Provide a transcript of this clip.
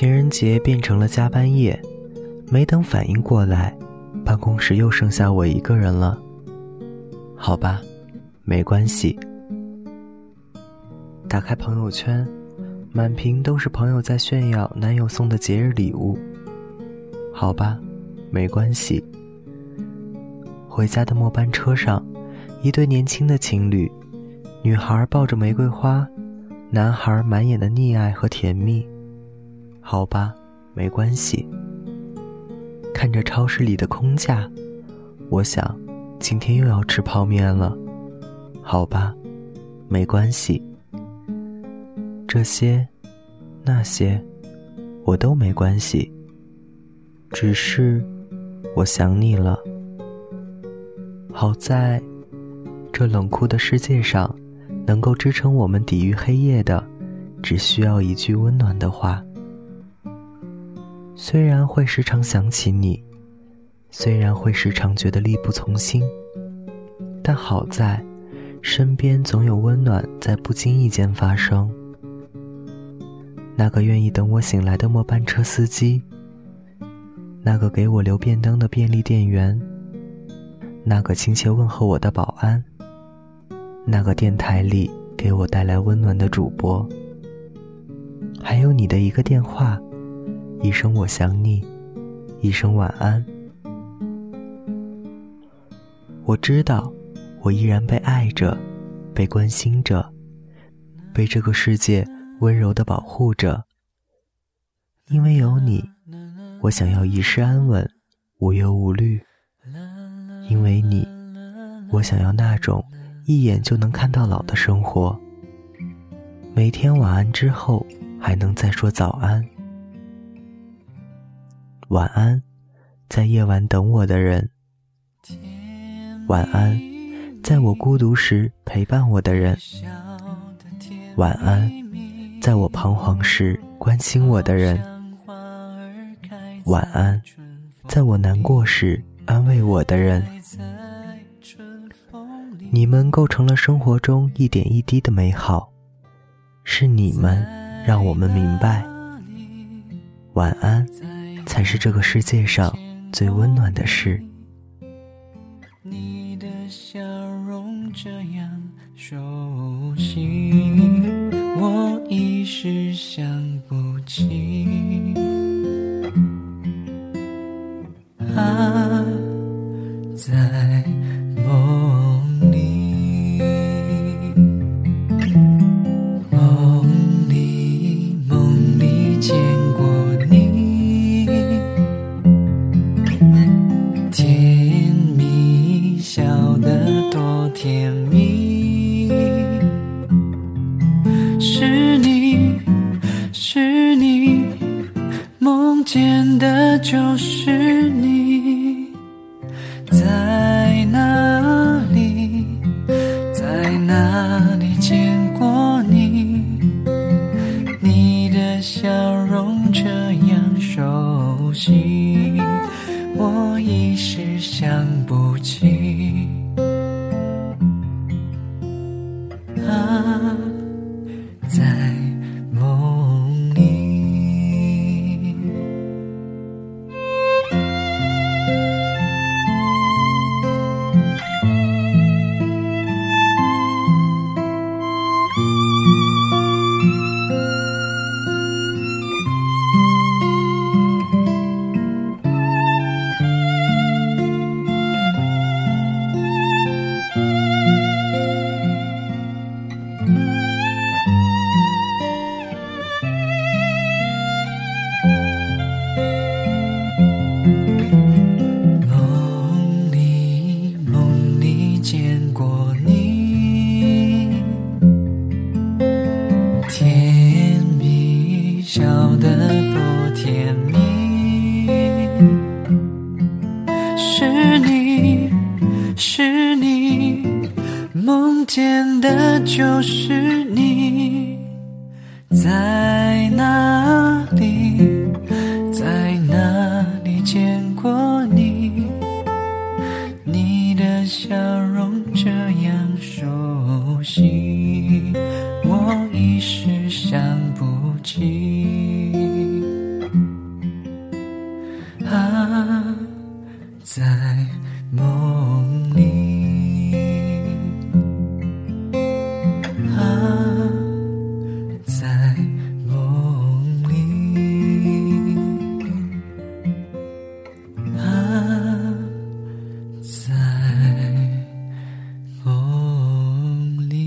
情人节变成了加班夜，没等反应过来，办公室又剩下我一个人了。好吧，没关系。打开朋友圈，满屏都是朋友在炫耀男友送的节日礼物。好吧，没关系。回家的末班车上，一对年轻的情侣，女孩抱着玫瑰花，男孩满眼的溺爱和甜蜜。好吧，没关系。看着超市里的空架，我想，今天又要吃泡面了。好吧，没关系。这些，那些，我都没关系。只是，我想你了。好在，这冷酷的世界上，能够支撑我们抵御黑夜的，只需要一句温暖的话。虽然会时常想起你，虽然会时常觉得力不从心，但好在，身边总有温暖在不经意间发生。那个愿意等我醒来的末班车司机，那个给我留便当的便利店员，那个亲切问候我的保安，那个电台里给我带来温暖的主播，还有你的一个电话，一声我想你，一声晚安。我知道，我依然被爱着，被关心着，被这个世界。温柔的保护着，因为有你，我想要一世安稳，无忧无虑。因为你，我想要那种一眼就能看到老的生活。每天晚安之后，还能再说早安。晚安，在夜晚等我的人。晚安，在我孤独时陪伴我的人。晚安。在我彷徨时关心我的人，晚安；在我难过时安慰我的人，你们构成了生活中一点一滴的美好，是你们让我们明白，晚安才是这个世界上最温暖的事。你的笑容这样熟悉。我一时想不起，啊，在是你是你，梦见的就是你，在哪里，在哪里见过你？你的笑容这样熟悉，我一时想不起。笑得多甜蜜是你是你梦见的就是你在哪里在哪里见过你？你的笑在梦里。啊在梦里啊在梦里